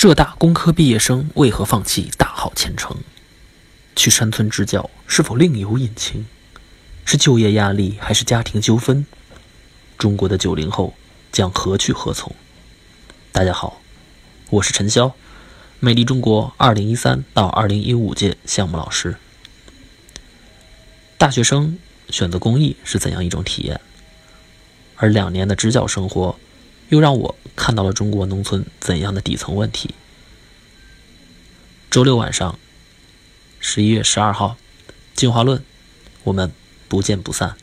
浙大工科毕业生为何放弃大好前程？去山村支教是否另有隐情？是就业压力还是家庭纠纷？中国的九零后将何去何从？大家好，我是陈潇，美丽中国二零一三到二零一五届项目老师。大学生选择公益是怎样一种体验？而两年的支教生活。又让我看到了中国农村怎样的底层问题。周六晚上，十一月十二号，进化论，我们不见不散。